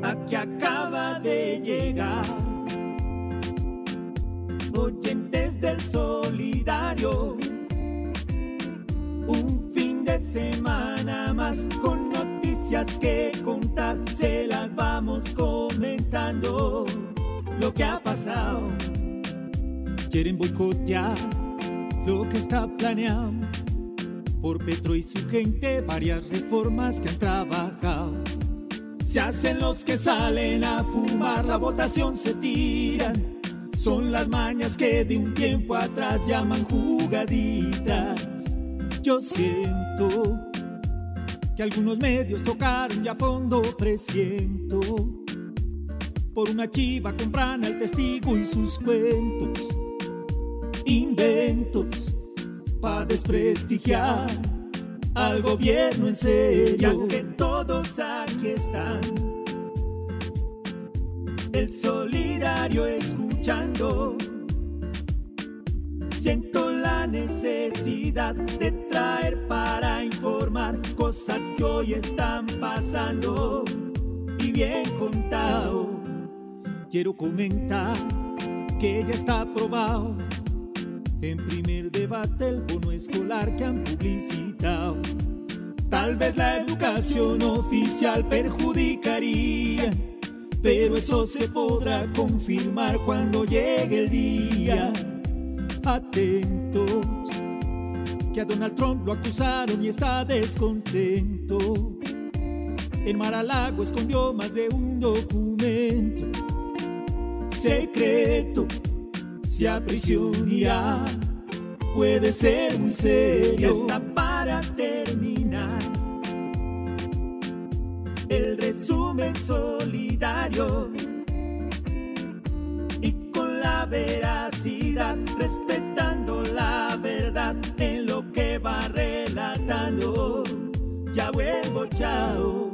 la que acaba de llegar. Oyentes del solidario, un fin de semana más con noticias que contar, se las vamos comentando lo que ha pasado. Quieren boicotear lo que está planeado por Petro y su gente, varias reformas que han trabajado. Se hacen los que salen a fumar, la votación se tiran. Son las mañas que de un tiempo atrás llaman jugaditas. Yo siento que algunos medios tocaron ya fondo, presiento. Por una chiva compran al testigo y sus cuentos inventos para desprestigiar al gobierno en serio. Están, el solidario escuchando. Siento la necesidad de traer para informar cosas que hoy están pasando y bien contado. Quiero comentar que ya está aprobado en primer debate el bono escolar que han publicitado. Tal vez la educación oficial perjudicaría, pero eso se podrá confirmar cuando llegue el día. Atentos, que a Donald Trump lo acusaron y está descontento. En Mar-a-Lago escondió más de un documento secreto si aprisionía puede ser muy serio. está para terminar el resumen solidario y con la veracidad, respetando la verdad en lo que va relatando. Ya vuelvo, chao.